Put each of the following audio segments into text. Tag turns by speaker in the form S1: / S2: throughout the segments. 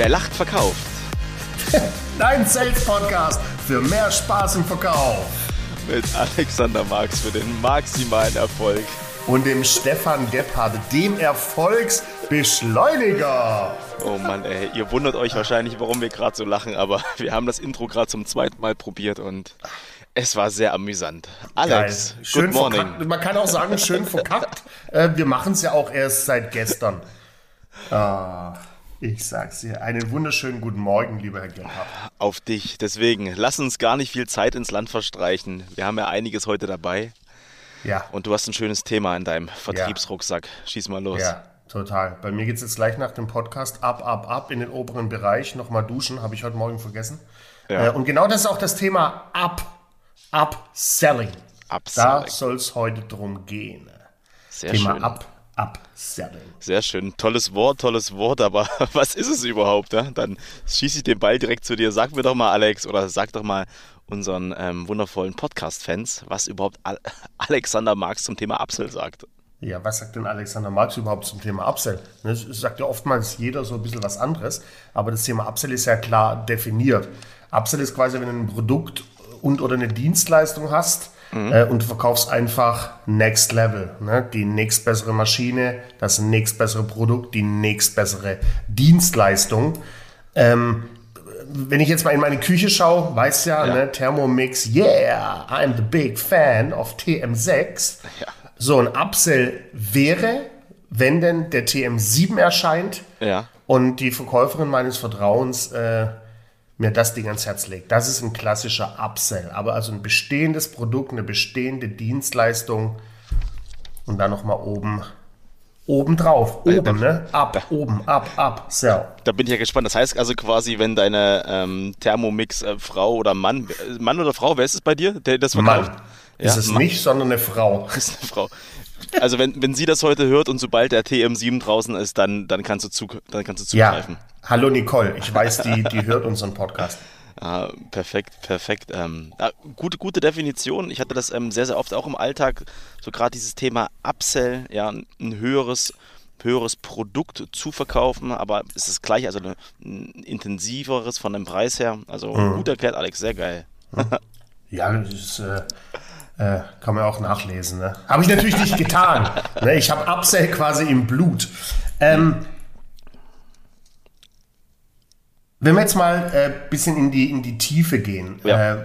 S1: Wer lacht, verkauft.
S2: Dein Sales Podcast für mehr Spaß im Verkauf.
S1: Mit Alexander Marx für den maximalen Erfolg.
S2: Und dem Stefan Gebhardt, dem Erfolgsbeschleuniger.
S1: Oh Mann, ey, ihr wundert euch wahrscheinlich, warum wir gerade so lachen, aber wir haben das Intro gerade zum zweiten Mal probiert und es war sehr amüsant. Alex,
S2: Geil. Schön
S1: good morning.
S2: verkackt. Man kann auch sagen, schön verkackt. Äh, wir machen es ja auch erst seit gestern. Ah, ich sag's dir. Einen wunderschönen guten Morgen, lieber Herr Gebhardt.
S1: Auf dich. Deswegen, lass uns gar nicht viel Zeit ins Land verstreichen. Wir haben ja einiges heute dabei
S2: Ja,
S1: und du hast ein schönes Thema in deinem Vertriebsrucksack. Schieß mal los.
S2: ja, total. Bei mir geht's jetzt gleich nach dem Podcast ab, ab, ab in den oberen Bereich. Nochmal duschen, habe ich heute Morgen vergessen.
S1: Ja.
S2: Äh, und genau das ist auch das Thema Up, Upselling. Da
S1: Upselling.
S2: soll es heute drum gehen.
S1: Sehr
S2: Thema
S1: schön.
S2: Up, Upselling.
S1: Sehr schön. Tolles Wort, tolles Wort, aber was ist es überhaupt? Ja? Dann schieße ich den Ball direkt zu dir. Sag mir doch mal, Alex, oder sag doch mal unseren ähm, wundervollen Podcast-Fans, was überhaupt Al Alexander Marx zum Thema Upsell sagt.
S2: Ja, was sagt denn Alexander Marx überhaupt zum Thema Upsell? Ne, Es sagt ja oftmals jeder so ein bisschen was anderes, aber das Thema Upsell ist ja klar definiert. Upsell ist quasi, wenn du ein Produkt und oder eine Dienstleistung hast äh, und du verkaufst einfach Next Level, ne? die nächstbessere Maschine, das nächstbessere Produkt, die nächstbessere Dienstleistung. Ähm, wenn ich jetzt mal in meine Küche schaue, weißt ja,
S1: Ja.
S2: Ne, Thermomix, yeah, I'm the big fan of TM6.
S1: Ja.
S2: So ein Upsell wäre, wenn denn der TM7 erscheint
S1: Ja.
S2: und die Verkäuferin meines Vertrauens äh, mir das Ding ans Herz legt. Das ist ein klassischer Upsell. Aber also ein bestehendes Produkt, eine bestehende Dienstleistung und dann nochmal oben, oben drauf. Oben, ne? Ab, oben, ab, ab, sell.
S1: Da bin ich ja gespannt. Das heißt also quasi, wenn deine ähm, Thermomix-Frau oder Mann, äh, Mann oder Frau, wer ist es bei dir, der das verkauft?
S2: Mann. Ist es
S1: Mann.
S2: nicht, sondern eine Frau.
S1: Ist eine Frau. Also wenn, wenn sie das heute hört und sobald der TM7 draußen ist, dann, dann kannst du, zu, dann kannst du
S2: Ja.
S1: zugreifen.
S2: Hallo Nicole, ich weiß, die, die hört unseren Podcast.
S1: Ah, perfekt, perfekt. Ähm, ah, gute, gute Definition. Ich hatte das ähm, sehr, sehr oft auch im Alltag. So gerade dieses Thema Upsell, ja, ein höheres, höheres Produkt zu verkaufen, aber es ist das gleiche, also eine, ein intensiveres von dem Preis her. Also gut erklärt, Alex, sehr geil.
S2: Ja, das ist, äh, äh, kann man auch nachlesen. Ne? Habe ich natürlich nicht getan. ne? Ich habe Upsell quasi im Blut. Ähm, wenn wir jetzt mal ein äh, bisschen in die, in die Tiefe gehen.
S1: Ja.
S2: Äh,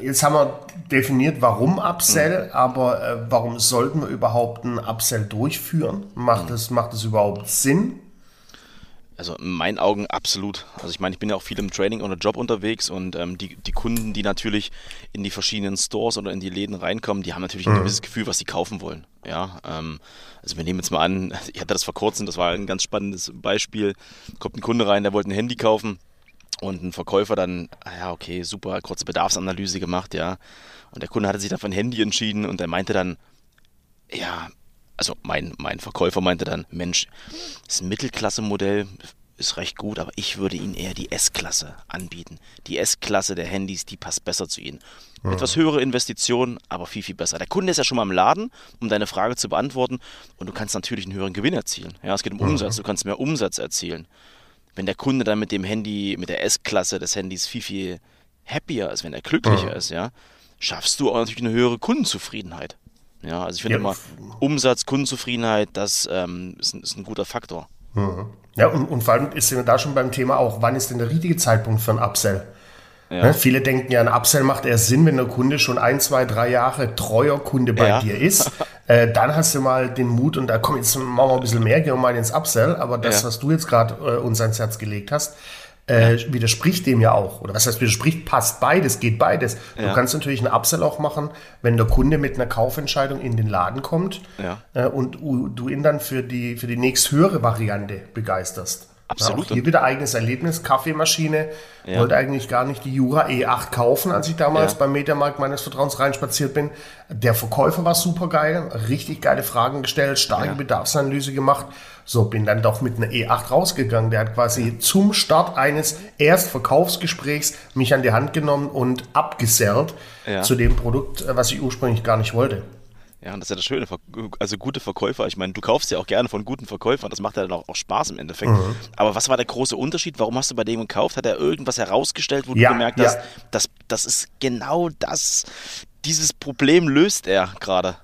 S2: jetzt haben wir definiert, warum Upsell, aber äh, warum sollten wir überhaupt einen Upsell durchführen? Macht es macht es überhaupt Sinn?
S1: Also in meinen Augen absolut. Also ich meine, ich bin ja auch viel im Training oder Job unterwegs und ähm, die, die Kunden, die natürlich in die verschiedenen Stores oder in die Läden reinkommen, die haben natürlich ein gewisses Gefühl, was sie kaufen wollen. Ja, ähm, also wir nehmen jetzt mal an, ich hatte das vor kurzem, das war ein ganz spannendes Beispiel. Kommt ein Kunde rein, der wollte ein Handy kaufen und ein Verkäufer dann, ah ja, okay, super, kurze Bedarfsanalyse gemacht, ja. Und der Kunde hatte sich dann für ein Handy entschieden und er meinte dann, ja, also mein, mein Verkäufer meinte dann, Mensch, das Mittelklasse-Modell ist recht gut, aber ich würde Ihnen eher die S-Klasse anbieten. Die S-Klasse der Handys, die passt besser zu Ihnen. Etwas höhere Investitionen, aber viel, viel besser. Der Kunde ist ja schon mal im Laden, um deine Frage zu beantworten und du kannst natürlich einen höheren Gewinn erzielen. Ja, es geht um Umsatz, du kannst mehr Umsatz erzielen. Wenn der Kunde dann mit dem Handy, mit der S-Klasse des Handys viel, viel happier ist, wenn er glücklicher ist, ja, schaffst du auch natürlich eine höhere Kundenzufriedenheit. Ja, also ich finde
S2: Ja,
S1: immer, Umsatz, Kundenzufriedenheit, das ähm, ist, ein, ist ein guter Faktor.
S2: Ja, und, und vor allem ist wir da schon beim Thema auch, wann ist denn der richtige Zeitpunkt für ein Upsell?
S1: Ja.
S2: Ne? Viele denken ja, ein Upsell macht erst Sinn, wenn der Kunde schon ein, zwei, drei Jahre treuer Kunde bei
S1: Ja.
S2: dir ist. Äh, dann hast du mal den Mut und da komm, jetzt machen wir ein bisschen mehr, gehen wir mal ins Upsell. Aber das,
S1: Ja.
S2: was du jetzt gerade äh, uns ans Herz gelegt hast, äh, widerspricht dem ja auch. Oder was heißt widerspricht? Passt beides, geht beides. Du
S1: Ja.
S2: kannst natürlich einen Upsell auch machen, wenn der Kunde mit einer Kaufentscheidung in den Laden kommt
S1: Ja.
S2: äh, und du du ihn dann für die, für die nächsthöhere Variante begeisterst.
S1: Absolut.
S2: Ja, hier wieder eigenes Erlebnis, Kaffeemaschine.
S1: Ja.
S2: Wollte eigentlich gar nicht die Jura E8 kaufen, als ich damals
S1: Ja.
S2: beim Mediamarkt meines Vertrauens reinspaziert bin. Der Verkäufer war super geil, richtig geile Fragen gestellt, starke. Bedarfsanalyse gemacht. So, bin dann doch mit einer E8 rausgegangen. Der hat quasi zum Start eines Erstverkaufsgesprächs mich an die Hand genommen und abgesellt
S1: Ja.
S2: zu dem Produkt, äh, was ich ursprünglich gar nicht wollte.
S1: Ja, und das ist ja das Schöne, also gute Verkäufer, ich meine, du kaufst ja auch gerne von guten Verkäufern, das macht ja dann auch, auch Spaß im Endeffekt. Mhm. Aber was war der große Unterschied? Warum hast du bei dem gekauft? Hat er irgendwas herausgestellt, wo ja, du gemerkt hast, dass das ist genau das, dieses Problem löst er gerade?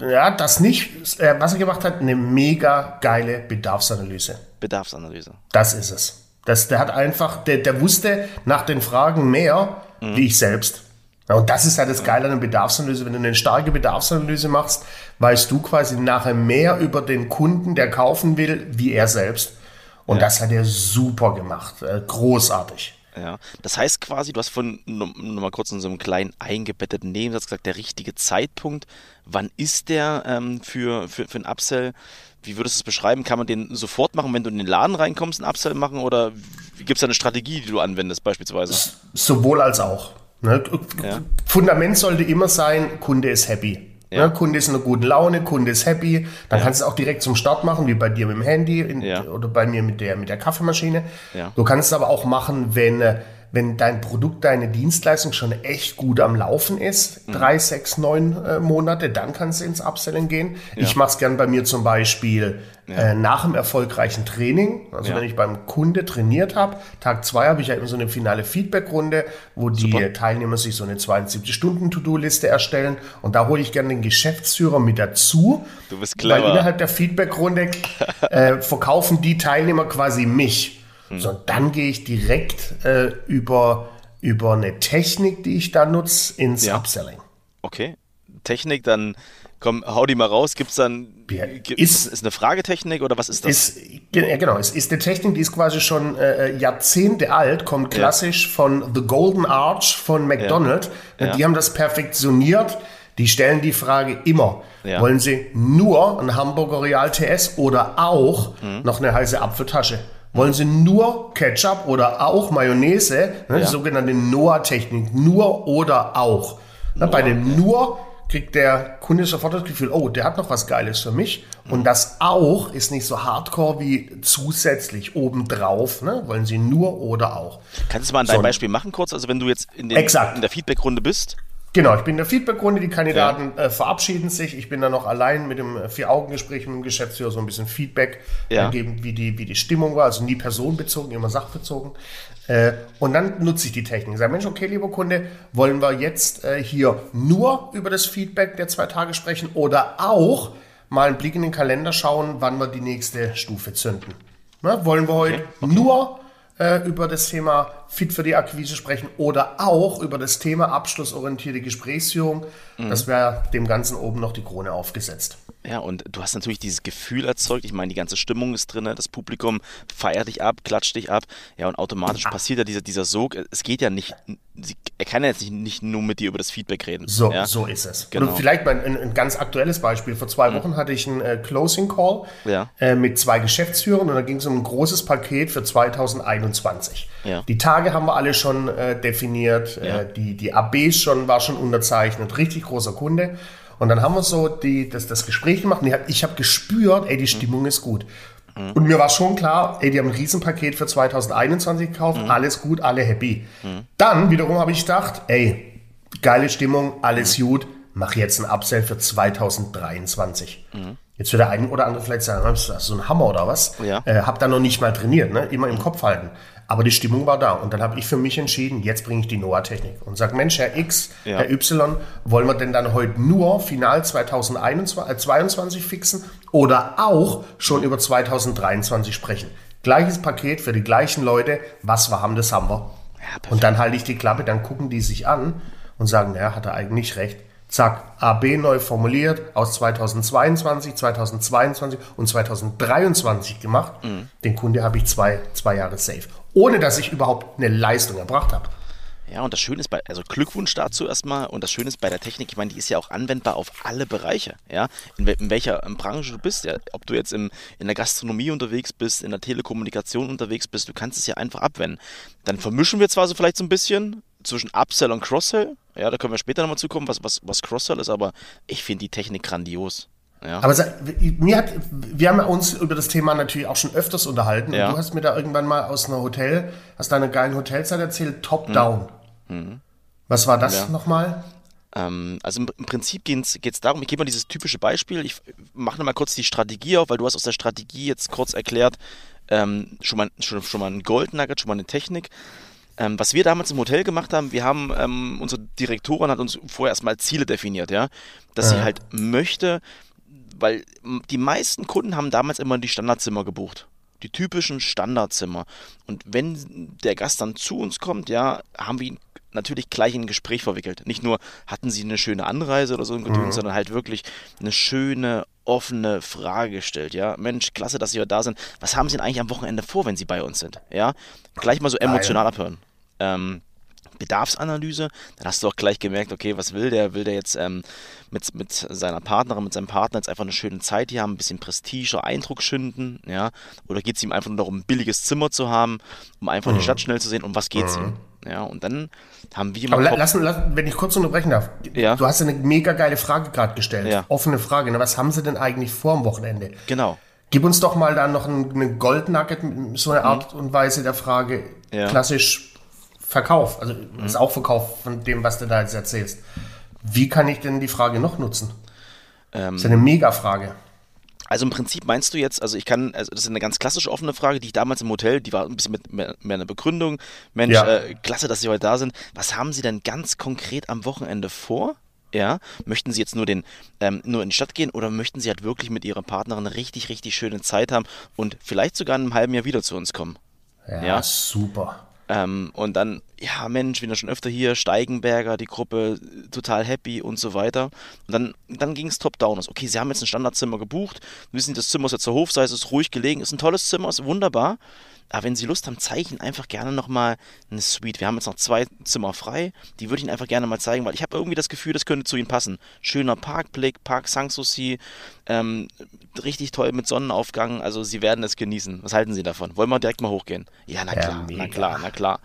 S2: Ja, das nicht. Was er gemacht hat, eine mega geile Bedarfsanalyse.
S1: Bedarfsanalyse.
S2: Das ist es. Das, der hat einfach, der, der wusste nach den Fragen mehr, mhm. wie ich selbst. Ja, und das ist ja das Geile an der Bedarfsanalyse. Wenn du eine starke Bedarfsanalyse machst, weißt du quasi nachher mehr über den Kunden, der kaufen will, wie er selbst. Und ja. das hat er super gemacht. Äh, großartig.
S1: Ja, das heißt quasi, du hast von nur, nur mal kurz in so einem kleinen eingebetteten Nebensatz gesagt, der richtige Zeitpunkt. Wann ist der ähm, für, für, für ein Upsell? Wie würdest du es beschreiben? Kann man den sofort machen, wenn du in den Laden reinkommst, einen Upsell machen? Oder gibt es da eine Strategie, die du anwendest, beispielsweise?
S2: Sowohl als auch. Ne? Ja. Fundament sollte immer sein, Kunde ist happy. Ja. Ne? Kunde ist in einer guten Laune, Kunde ist happy. Dann ja. kannst du es auch direkt zum Start machen, wie bei dir mit dem Handy in, ja. oder bei mir mit der, mit der Kaffeemaschine. Du kannst es aber auch machen, wenn äh, wenn dein Produkt, deine Dienstleistung schon echt gut am Laufen ist, mhm. drei, sechs, neun äh, Monate, dann kannst du ins Upselling gehen. Ich mache es gern bei mir zum Beispiel ja. äh, nach dem erfolgreichen Training. Also ja. wenn ich beim Kunde trainiert habe, Tag zwei habe ich ja immer so eine finale Feedback-Runde, wo die Super. Teilnehmer sich so eine 72-Stunden-To-Do-Liste erstellen. Und da hole ich gerne den Geschäftsführer mit dazu.
S1: Du bist clever.
S2: Weil innerhalb der Feedback-Runde äh, verkaufen die Teilnehmer quasi mich. Mhm. So, dann gehe ich direkt äh, über, über eine Technik, die ich da nutze, ins ja. Upselling.
S1: Okay. Technik, dann komm, hau die mal raus. Gibt es dann. Ist, ist eine Fragetechnik oder was ist das?
S2: Ist, ja, genau. Es ist eine Technik, die ist quasi schon äh, äh, Jahrzehnte alt, kommt klassisch ja. von The Golden Arch von McDonald's. Ja. Die haben das perfektioniert. Die stellen die Frage immer: Wollen Sie nur ein Hamburger Real TS oder auch mhm. noch eine heiße Apfeltasche? Wollen Sie nur Ketchup oder auch Mayonnaise, ne, die sogenannte Noah-Technik, nur oder auch. Ne, bei dem nur kriegt der Kunde sofort das Gefühl, oh, der hat noch was Geiles für mich. Und mhm. das auch ist nicht so hardcore wie zusätzlich obendrauf. Ne? Wollen Sie nur oder auch.
S1: Kannst du mal an dein so. Beispiel machen kurz? Also wenn du jetzt in, den, in der Feedback-Runde bist
S2: Genau, ich bin in der Feedbackrunde, die Kandidaten ja. äh, verabschieden sich. Ich bin da noch allein mit dem äh, Vier-Augen-Gespräch mit dem Geschäftsführer so ein bisschen Feedback ja. geben, wie die, wie die Stimmung war. Also nie personenbezogen, immer sachbezogen. Äh, und dann nutze ich die Technik. Sag, Mensch, okay, lieber Kunde, wollen wir jetzt äh, hier nur über das Feedback der zwei Tage sprechen oder auch mal einen Blick in den Kalender schauen, wann wir die nächste Stufe zünden? Na, wollen wir heute okay. Okay. nur äh, über das Thema Fit für die Akquise sprechen oder auch über das Thema abschlussorientierte Gesprächsführung. Mhm. Das wäre dem Ganzen oben noch die Krone aufgesetzt.
S1: Ja, und du hast natürlich dieses Gefühl erzeugt. Ich meine, die ganze Stimmung ist drin, das Publikum feiert dich ab, klatscht dich ab. Ja, und automatisch passiert ja dieser, dieser Sog. Es geht ja nicht, er kann ja jetzt nicht, nicht nur mit dir über das Feedback reden.
S2: So,
S1: ja?
S2: so ist es. Genau. Und vielleicht mal ein, ein, ganz aktuelles Beispiel. Vor zwei mhm. Wochen hatte ich einen äh, Closing Call ja. äh, mit zwei Geschäftsführern und da ging es um ein großes Paket für 2021. Ja. Die Tage haben wir alle schon äh, definiert, äh, die, die ABs schon, war schon unterzeichnet, richtig großer Kunde. Und dann haben wir so die, das, das Gespräch gemacht und ich habe gespürt, ey, die Stimmung ist gut. Mhm. Und mir war schon klar, ey, die haben ein Riesenpaket für 2021 gekauft, mhm. alles gut, alle happy. Mhm. Dann wiederum habe ich gedacht, ey, geile Stimmung, alles mhm. gut, mach jetzt ein Upsell für 2023. Mhm. Jetzt wird der ein oder andere vielleicht sagen, das ist so ein Hammer oder was? Ja. Äh, hab da noch nicht mal trainiert, ne? immer im. Kopf halten. Aber die Stimmung war da. Und dann habe ich für mich entschieden, jetzt bringe ich die NOAA-Technik. Und sage, Mensch, Herr X, ja. Herr Y, wollen wir denn dann heute nur final 2022 äh, fixen oder auch schon über 2023 sprechen? Gleiches Paket für die gleichen Leute. Was wir haben, das haben wir. Ja, und dann halte ich die Klappe, dann gucken die sich an und sagen, naja, hat er eigentlich recht. Zack, AB neu formuliert, aus 2022, 2022 und 2023 gemacht. Mhm. Den Kunde habe ich zwei, zwei Jahre safe ohne dass ich überhaupt eine Leistung erbracht habe.
S1: Ja, und das Schöne ist bei, also Glückwunsch dazu erstmal, und das Schöne ist bei der Technik, ich meine, die ist ja auch anwendbar auf alle Bereiche, ja, in, in welcher Branche du bist, ja, ob du jetzt im, in der Gastronomie unterwegs bist, in der Telekommunikation unterwegs bist, du kannst es ja einfach abwenden. Dann vermischen wir zwar so vielleicht so ein bisschen zwischen Upsell und Cross-Sell, ja, da können wir später nochmal zukommen, was, was, was Cross-Sell ist, aber ich finde die Technik grandios. Ja.
S2: Aber mir hat, wir haben uns über das Thema natürlich auch schon öfters unterhalten. Ja. Und du hast mir da irgendwann mal aus einer Hotel, aus deiner geilen Hotelzeit erzählt, Top-Down. Mhm. Was war das ja. nochmal?
S1: Ähm, also im, im Prinzip geht es darum, ich gebe mal dieses typische Beispiel, ich mache nochmal kurz die Strategie auf, weil du hast aus der Strategie jetzt kurz erklärt, ähm, schon, mal, schon, schon mal ein Gold Nugget, schon mal eine Technik. Ähm, was wir damals im Hotel gemacht haben, wir haben, ähm, unsere Direktorin hat uns vorher erstmal Ziele definiert, ja, dass ja. sie halt möchte, weil die meisten Kunden haben damals immer die Standardzimmer gebucht die typischen Standardzimmer. Und wenn der Gast dann zu uns kommt, ja, haben wir ihn natürlich gleich in ein Gespräch verwickelt. Nicht nur hatten sie eine schöne Anreise oder so ein Gedöns, mhm. sondern halt wirklich eine schöne, offene Frage gestellt. Ja, Mensch, klasse, dass Sie heute da sind. Was haben Sie denn eigentlich am Wochenende vor, wenn Sie bei uns sind? Ja, gleich mal so emotional abhören. Ähm, Bedarfsanalyse, dann hast du auch gleich gemerkt, okay, was will der? Will der jetzt ähm, mit, mit seiner Partnerin, mit seinem Partner jetzt einfach eine schöne Zeit hier haben, ein bisschen Prestige, Eindruck schinden, ja? Oder geht es ihm einfach nur darum, ein billiges Zimmer zu haben, um einfach mhm. die Stadt schnell zu sehen? Um was geht es mhm. ihm? Ja, und dann haben wir.
S2: Aber lass, lass, wenn ich kurz unterbrechen darf. Ja. Du hast eine mega geile Frage gerade gestellt. Ja. Offene Frage. Ne? Was haben sie denn eigentlich vor am Wochenende?
S1: Genau.
S2: Gib uns doch mal da noch eine Goldnugget, so eine mhm. Art mhm. und Weise der Frage. Ja. Klassisch Verkauf, also mhm. ist auch Verkauf von dem, was du da jetzt erzählst. Wie kann ich denn die Frage noch nutzen? Ähm, das ist eine Mega-Frage.
S1: Also im Prinzip meinst du jetzt, also ich kann, also das ist eine ganz klassische offene Frage, die ich damals im Hotel, die war ein bisschen mit mehr, mehr eine Begründung. Mensch, ja. äh, klasse, dass Sie heute da sind. Was haben Sie denn ganz konkret am Wochenende vor? Ja, möchten Sie jetzt nur den ähm, nur in die Stadt gehen oder möchten Sie halt wirklich mit Ihrer Partnerin eine richtig richtig schöne Zeit haben und vielleicht sogar in einem halben Jahr wieder zu uns kommen?
S2: Ja, ja? super.
S1: Ähm, und dann, ja, Mensch, sind schon öfter hier, Steigenberger, die Gruppe, total happy und so weiter. Und dann, dann ging es top-down. Okay, sie haben jetzt ein Standardzimmer gebucht, wissen, das Zimmer ist jetzt zur Hofseite, ist ruhig gelegen, ist ein tolles Zimmer, ist wunderbar. Aber wenn Sie Lust haben, zeige ich Ihnen einfach gerne nochmal eine Suite. Wir haben jetzt noch zwei Zimmer frei. Die würde ich Ihnen einfach gerne mal zeigen, weil ich habe irgendwie das Gefühl, das könnte zu Ihnen passen. Schöner Parkblick, Park Sanssouci, ähm, richtig toll mit Sonnenaufgang. Also Sie werden es genießen. Was halten Sie davon? Wollen wir direkt mal hochgehen? Ja, na klar, ja, na klar, na klar.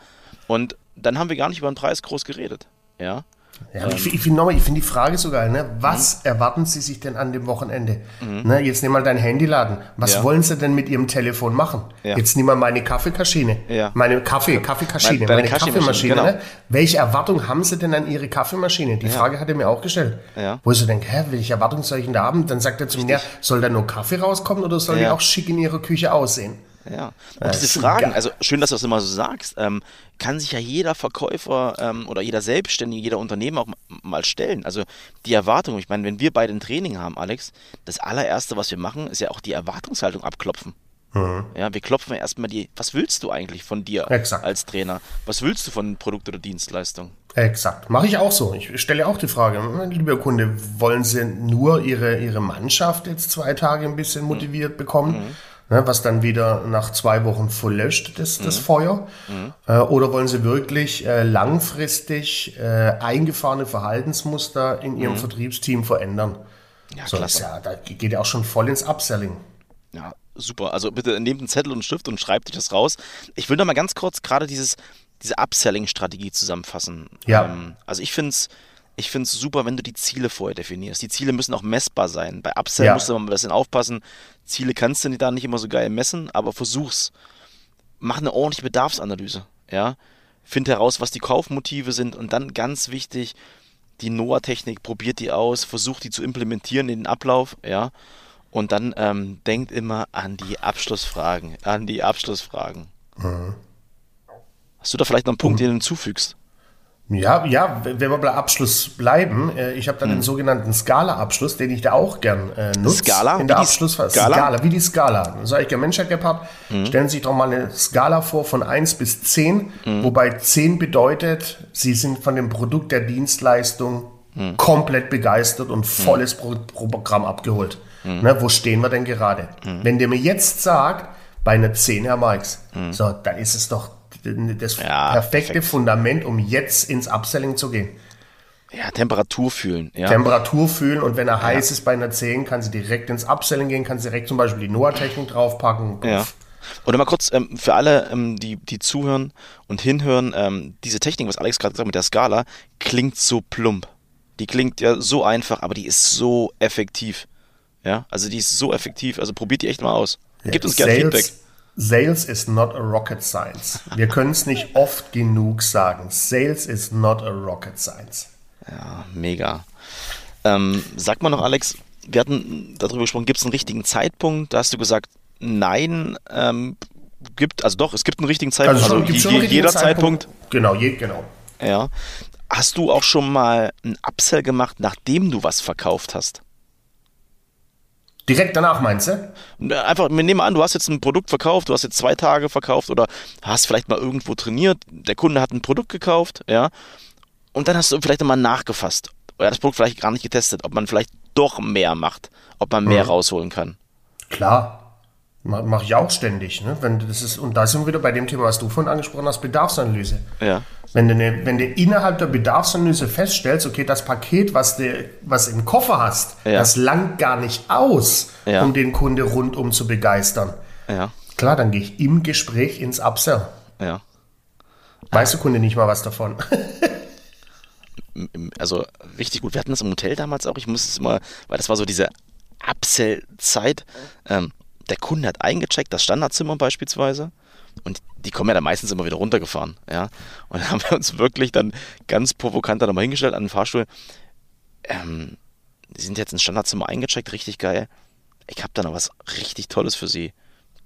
S1: Und dann haben wir gar nicht über den Preis groß geredet. Ja.
S2: Ja, ähm, ich, ich finde find die Frage so geil, ne? was mhm. erwarten Sie sich denn an dem Wochenende? Mhm. Ne, jetzt nehmen wir dein Handyladen. Was ja. wollen Sie denn mit Ihrem Telefon machen? Ja. Jetzt nehmen wir meine Kaffeekaschine. Ja. Meine Kaffee, Kaffeekaschine, meine, meine Kaffeemaschine. Genau. Ne? Welche Erwartung haben Sie denn an Ihre Kaffeemaschine? Die Frage hat er mir auch gestellt. Wo ich so denke, hä, welche Erwartung soll ich denn da haben? Dann sagt er zu mir, soll da nur Kaffee rauskommen oder soll die auch schick in Ihrer Küche aussehen?
S1: Ja. Und diese Fragen, also schön, dass du das immer so sagst, ähm, kann sich ja jeder Verkäufer ähm, oder jeder Selbstständige, jeder Unternehmer auch mal stellen. Also die Erwartung, ich meine, wenn wir beide ein Training haben, Alex, das allererste, was wir machen, ist ja auch die Erwartungshaltung abklopfen. Mhm. Ja, wir klopfen ja erstmal die, was willst du eigentlich von dir Exakt. als Trainer? Was willst du von Produkt oder Dienstleistung?
S2: Exakt. Mache ich auch so. Ich stelle auch die Frage, lieber Kunde, wollen Sie nur Ihre, Ihre Mannschaft jetzt zwei Tage ein bisschen motiviert mhm. bekommen? Mhm ne, was dann wieder nach zwei Wochen verlöscht, das, das mhm. Feuer? Mhm. Äh, oder wollen Sie wirklich äh, langfristig äh, eingefahrene Verhaltensmuster in Ihrem mhm. Vertriebsteam verändern? Ja, so, das, ja, da geht ja auch schon voll ins Upselling.
S1: Ja, super. Also bitte nehmt einen Zettel und einen Stift und schreibt euch das raus. Ich will noch mal ganz kurz gerade dieses, diese Upselling-Strategie zusammenfassen.
S2: Ja. Ähm,
S1: also ich finde es ich finde es super, wenn du die Ziele vorher definierst. Die Ziele müssen auch messbar sein. Bei Upsell ja. musst du mal ein bisschen aufpassen. Ziele kannst du da nicht immer so geil messen, aber versuch's. Mach eine ordentliche Bedarfsanalyse. Ja? Find heraus, was die Kaufmotive sind und dann ganz wichtig, die NOAA-Technik, probiert die aus, versucht die zu implementieren in den Ablauf, ja. Und dann ähm, denkt immer an die Abschlussfragen, an die Abschlussfragen. Mhm. Hast du da vielleicht noch einen Punkt, mhm. den du hinzufügst?
S2: Ja, ja, wenn wir bei Abschluss bleiben, äh, ich habe dann hm. den sogenannten Skala-Abschluss, den ich da auch gern äh, nutze.
S1: Skala?
S2: In der Abschlussphase. Skala? Skala, wie die Skala. Sage ich, ja, Mensch, Herr Gebhardt, hm. stellen Sie sich doch mal eine Skala vor von 1 bis 10, hm. wobei 10 bedeutet, Sie sind von dem Produkt der Dienstleistung hm. komplett begeistert und hm. volles Pro Programm abgeholt. Hm. Ne, wo stehen wir denn gerade? Wenn der mir jetzt sagt, bei einer 10, Herr Marx, so, dann ist es doch das ja, perfekte perfekt. Fundament, um jetzt ins Upselling zu gehen.
S1: Ja, Temperatur fühlen. Ja.
S2: Temperatur fühlen und wenn er heiß ist bei einer 10, kann sie direkt ins Upselling gehen, kann sie direkt zum Beispiel die NOAA-Technik draufpacken.
S1: Ja. Oder mal kurz ähm, für alle, ähm, die, die zuhören und hinhören, ähm, diese Technik, was Alex gerade gesagt hat mit der Skala, klingt so plump. Die klingt ja so einfach, aber die ist so effektiv. Ja, also die ist so effektiv. Also probiert die echt mal aus. Gebt uns gerne Feedback.
S2: Sales is not a rocket science. Wir können es nicht oft genug sagen. Sales is not a rocket science.
S1: Ja, mega. Ähm, sag mal noch, Alex, wir hatten darüber gesprochen, gibt es einen richtigen Zeitpunkt? Da hast du gesagt, nein, ähm, gibt, also doch, es gibt einen richtigen Zeitpunkt, also,
S2: schon,
S1: also
S2: je,
S1: jeder Zeitpunkt.
S2: Zeitpunkt. Genau, je, genau.
S1: Ja. Hast du auch schon mal einen Upsell gemacht, nachdem du was verkauft hast?
S2: Direkt danach meinst du?
S1: Einfach, wir nehmen an, du hast jetzt ein Produkt verkauft, du hast jetzt zwei Tage verkauft oder hast vielleicht mal irgendwo trainiert, der Kunde hat ein Produkt gekauft, ja, und dann hast du vielleicht nochmal nachgefasst oder das Produkt vielleicht gar nicht getestet, ob man vielleicht doch mehr macht, ob man mehr mhm. rausholen kann.
S2: Klar, Mache ich auch ständig. Ne? Wenn das ist, und da sind wir wieder bei dem Thema, was du vorhin angesprochen hast, Bedarfsanalyse.
S1: Ja.
S2: Wenn du, ne, wenn du innerhalb der Bedarfsanalyse feststellst, okay, das Paket, was du was im Koffer hast, ja. das langt gar nicht aus, ja. um den Kunde rundum zu begeistern.
S1: Ja.
S2: Klar, dann gehe ich im Gespräch ins Upsell.
S1: Ja.
S2: Weiß der Kunde nicht mal was davon.
S1: also richtig gut. Wir hatten das im Hotel damals auch. Ich musste es immer, weil das war so diese Upsell-Zeit. Ähm, der Kunde hat eingecheckt, das Standardzimmer beispielsweise. Und die kommen ja dann meistens immer wieder runtergefahren. Ja? Und dann haben wir uns wirklich dann ganz provokant da nochmal hingestellt an den Fahrstuhl. Ähm, die sind jetzt ins Standardzimmer eingecheckt, richtig geil. Ich habe da noch was richtig Tolles für Sie.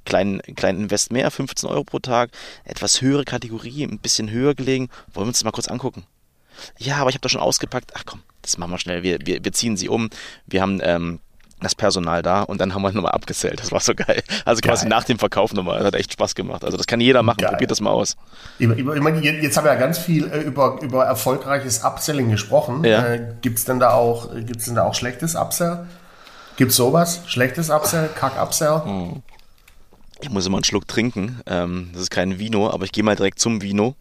S1: Kleinen, kleinen Invest mehr, 15 Euro pro Tag, etwas höhere Kategorie, ein bisschen höher gelegen. Wollen wir uns das mal kurz angucken? Ja, aber ich habe da schon ausgepackt. Ach komm, das machen wir schnell. Wir, wir, wir ziehen sie um. Wir haben ähm, das Personal da und dann haben wir nochmal abgezählt. Das war so geil. Also quasi geil. nach dem Verkauf nochmal. Das hat echt Spaß gemacht. Also das kann jeder machen. Geil. Probiert das mal aus.
S2: Ich, meine, jetzt haben wir ja ganz viel äh, über, über erfolgreiches Upselling gesprochen.
S1: Ja.
S2: Äh, Gibt es denn da auch, gibt's denn da auch schlechtes Upsell? Gibt es sowas? Schlechtes Upsell? Kack-Upsell? Hm.
S1: Ich muss immer einen Schluck trinken. Ähm, das ist kein Vino, aber ich gehe mal direkt zum Vino.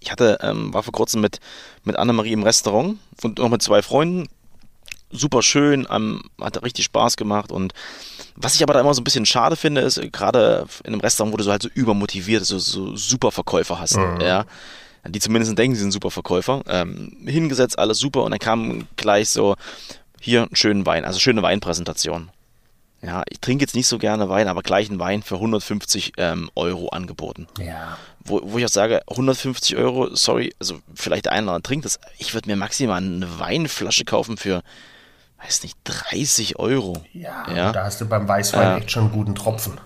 S1: Ich hatte, ähm, war vor kurzem mit, mit Annemarie im Restaurant und noch mit zwei Freunden super schön, ähm, hat richtig Spaß gemacht und was ich aber da immer so ein bisschen schade finde, ist gerade in einem Restaurant, wo du so halt so übermotiviert, so, so super Verkäufer hast, mhm. ja, die zumindest denken, sie sind super Verkäufer, ähm, hingesetzt, alles super und dann kam gleich so, hier einen schönen Wein, also schöne Weinpräsentation. Ja, ich trinke jetzt nicht so gerne Wein, aber gleich einen Wein für 150 ähm, Euro angeboten.
S2: Ja.
S1: Wo, wo ich auch sage, 150 Euro, sorry, also vielleicht der eine oder andere trinkt das. Ich würde mir maximal eine Weinflasche kaufen für weiß nicht, 30 Euro.
S2: Ja, ja. da hast du beim Weißwein äh, echt schon einen guten Tropfen.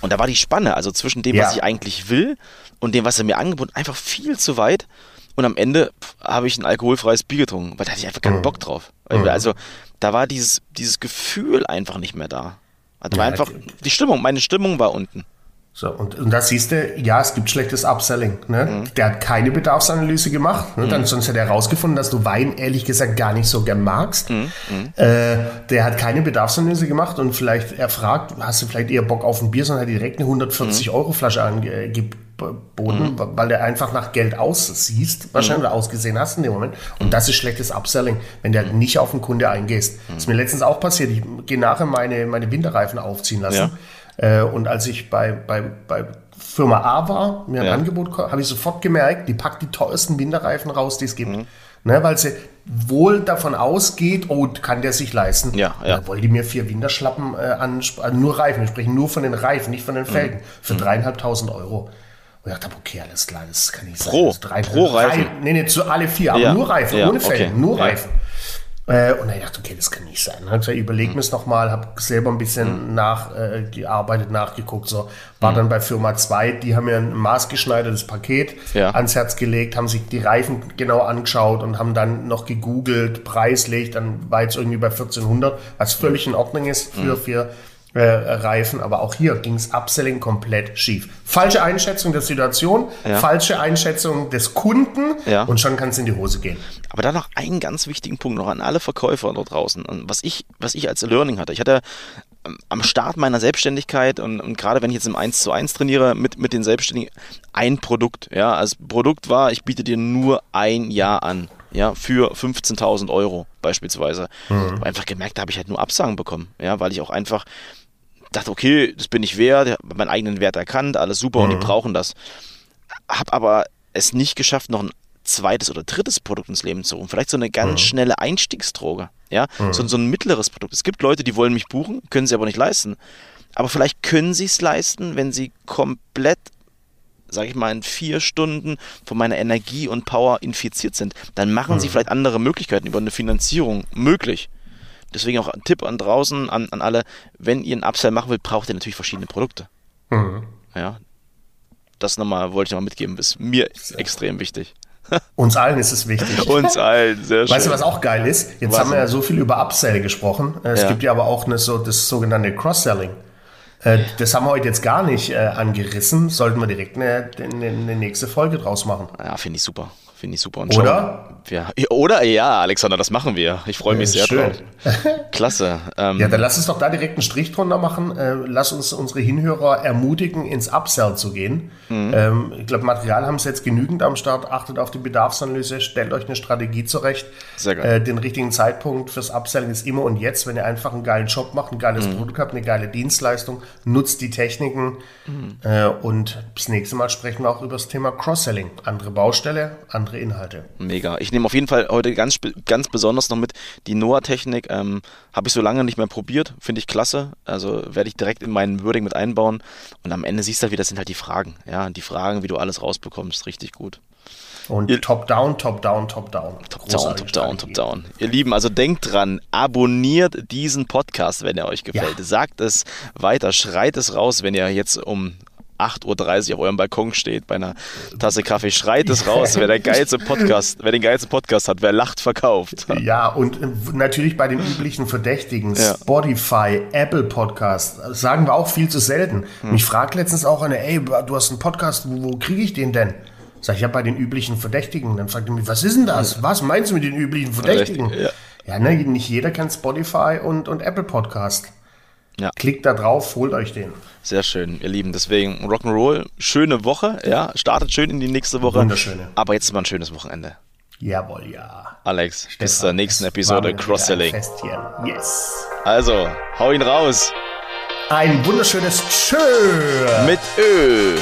S1: Und da war die Spanne, also zwischen dem, ja. was ich eigentlich will und dem, was er mir angeboten einfach viel zu weit. Und am Ende habe ich ein alkoholfreies Bier getrunken, weil da hatte ich einfach keinen mhm. Bock drauf. Mhm. Also da war dieses, dieses Gefühl einfach nicht mehr da. Also ja, war einfach, die Stimmung, meine Stimmung war unten.
S2: So, und, und da siehst du, ja, es gibt schlechtes Upselling. Ne? Mhm. Der hat keine Bedarfsanalyse gemacht. Ne? Dann, mhm. sonst hätte er herausgefunden, dass du Wein ehrlich gesagt gar nicht so gern magst. Mhm. mhm. Äh, der hat keine Bedarfsanalyse gemacht und vielleicht er fragt, hast du vielleicht eher Bock auf ein Bier, sondern hat direkt eine 140 mhm. Euro Flasche angeboten, mhm. weil der einfach nach Geld aussieht, wahrscheinlich oder ausgesehen hast in dem Moment. Und das ist schlechtes Upselling, wenn der nicht auf den Kunde eingehst. Das ist mir letztens auch passiert. Ich gehe nachher meine, meine Winterreifen aufziehen lassen. Ja. Äh, und als ich bei, bei, bei Firma A war, mir ein ja. Angebot habe ich sofort gemerkt, die packt die teuersten Winterreifen raus, die es gibt. Mhm. Ne, weil sie wohl davon ausgeht, oh, kann der sich leisten.
S1: Ja, ja.
S2: Da wollte die mir vier Winterschlappen äh, an, also nur Reifen, wir sprechen nur von den Reifen, nicht von den Felgen, mhm. für mhm. dreieinhalbtausend Euro. Und ich dachte, okay, alles klar, das kann nicht
S1: pro,
S2: sein.
S1: Pro Reifen?
S2: nee, nee, zu alle vier, aber ja. nur Reifen, ohne Felgen, okay. nur Reifen. Äh, und dann dachte ich, okay, das kann nicht sein. Ich überlegt mhm. mir es nochmal, habe selber ein bisschen mhm. nachgearbeitet, äh, nachgeguckt. So. War mhm. dann bei Firma 2, die haben mir ein maßgeschneidertes Paket
S1: ja.
S2: ans Herz gelegt, haben sich die Reifen genau angeschaut und haben dann noch gegoogelt, preislich, dann war jetzt irgendwie bei 1400, was völlig in Ordnung ist für, mhm. für äh, Reifen, aber auch hier ging es Upselling komplett schief. Falsche Einschätzung der Situation, ja. falsche Einschätzung des Kunden
S1: ja.
S2: und schon kann es in die Hose gehen.
S1: Aber dann noch einen ganz wichtigen Punkt noch an alle Verkäufer dort draußen, was ich, was ich als Learning hatte. Ich hatte ähm, am Start meiner Selbstständigkeit und, und, gerade wenn ich jetzt im 1 zu 1 trainiere mit, mit den Selbstständigen, ein Produkt. Ja, als Produkt war, ich biete dir nur ein Jahr an. Ja, für 15.000 Euro beispielsweise. Mhm. Einfach gemerkt, da habe ich halt nur Absagen bekommen. Ja, weil ich auch einfach dachte, okay, das bin ich wert, habe meinen eigenen Wert erkannt, alles super mhm. und die mhm. brauchen das. Hab aber es nicht geschafft, noch ein zweites oder drittes Produkt ins Leben zu rufen. Vielleicht so eine ganz mhm. schnelle Einstiegsdroge. Ja, mhm. so, so ein mittleres Produkt. Es gibt Leute, die wollen mich buchen, können sie aber nicht leisten. Aber vielleicht können sie es leisten, wenn sie komplett sage ich mal, in vier Stunden von meiner Energie und Power infiziert sind, dann machen
S2: Mhm.
S1: sie vielleicht andere Möglichkeiten über eine Finanzierung möglich. Deswegen auch ein Tipp an draußen, an, an alle, wenn ihr einen Upsell machen wollt, braucht ihr natürlich verschiedene Produkte.
S2: Mhm.
S1: Ja. Das nochmal wollte ich nochmal mitgeben, ist mir extrem wichtig.
S2: Uns allen ist es wichtig.
S1: Uns allen, sehr schön.
S2: Weißt du, was auch geil ist? Jetzt
S1: Was
S2: haben wir ja so viel über Upsell gesprochen. Äh, Es
S1: Ja.
S2: gibt ja aber auch eine, so, das sogenannte Cross-Selling. Äh, Das haben wir heute jetzt gar nicht äh, angerissen. Sollten wir direkt eine, eine, eine nächste Folge draus machen.
S1: Ja, finde ich super. Finde ich super. Und
S2: Oder?
S1: schauen- Ja, oder ja, Alexander, das machen wir. Ich freue mich sehr
S2: schön.
S1: drauf. Klasse. Ähm,
S2: Ja, dann lass uns doch da direkt einen Strich drunter machen. Äh, lass uns unsere Hinhörer ermutigen, ins Upsell zu gehen.
S1: Mhm.
S2: Ähm, ich glaube, Material haben sie jetzt genügend am Start. Achtet auf die Bedarfsanalyse, stellt euch eine Strategie zurecht.
S1: Sehr geil.
S2: Äh, den richtigen Zeitpunkt fürs Upselling ist immer und jetzt, wenn ihr einfach einen geilen Job macht, ein geiles
S1: Mhm.
S2: Produkt habt, eine geile Dienstleistung, nutzt die Techniken.
S1: Mhm.
S2: Äh, und das nächste Mal sprechen wir auch über das Thema Cross-Selling. Andere Baustelle, andere Inhalte.
S1: Mega. Ich nehme auf jeden Fall heute ganz, ganz besonders noch mit die Noah-Technik. Ähm, Habe ich so lange nicht mehr probiert. Finde ich klasse. Also werde ich direkt in meinen Wording mit einbauen. Und am Ende siehst du halt, wie das sind halt die Fragen. Ja, die Fragen, wie du alles rausbekommst. Richtig gut.
S2: Und Top-Down, Top-Down, Top-Down.
S1: Top down, top down, top down. Ihr Lieben, also denkt dran, abonniert diesen Podcast, wenn er euch gefällt.
S2: Ja.
S1: Sagt es weiter, schreit es raus, wenn ihr jetzt um 8.30 Uhr auf eurem Balkon steht bei einer Tasse Kaffee. Schreit es raus, wer der geilste Podcast, wer den geilsten Podcast hat, wer lacht, verkauft.
S2: Ja, und äh, natürlich bei den üblichen Verdächtigen,
S1: Ja.
S2: Spotify, Apple Podcast, sagen wir auch viel zu selten.
S1: Hm.
S2: Mich fragt letztens auch eine, ey, du hast einen Podcast, wo, wo kriege ich den denn? Sag ich, ja, bei den üblichen Verdächtigen. Dann fragt er mich, was ist denn das? Was meinst du mit den üblichen Verdächtigen?
S1: Verdächtige,
S2: Ja, ne, nicht jeder kennt Spotify und, und Apple Podcast.
S1: Ja.
S2: Klickt da drauf, holt euch den.
S1: Sehr schön, ihr Lieben. Deswegen Rock'n'Roll, schöne Woche, ja, startet schön in die nächste Woche.
S2: Wunderschöne.
S1: Aber jetzt mal ein schönes Wochenende.
S2: Jawohl, ja.
S1: Alex, bis
S2: Stefan,
S1: zur nächsten Episode Cross-Selling.
S2: Yes.
S1: Also, hau ihn raus
S2: Ein wunderschönes Tschö.
S1: mit Ö.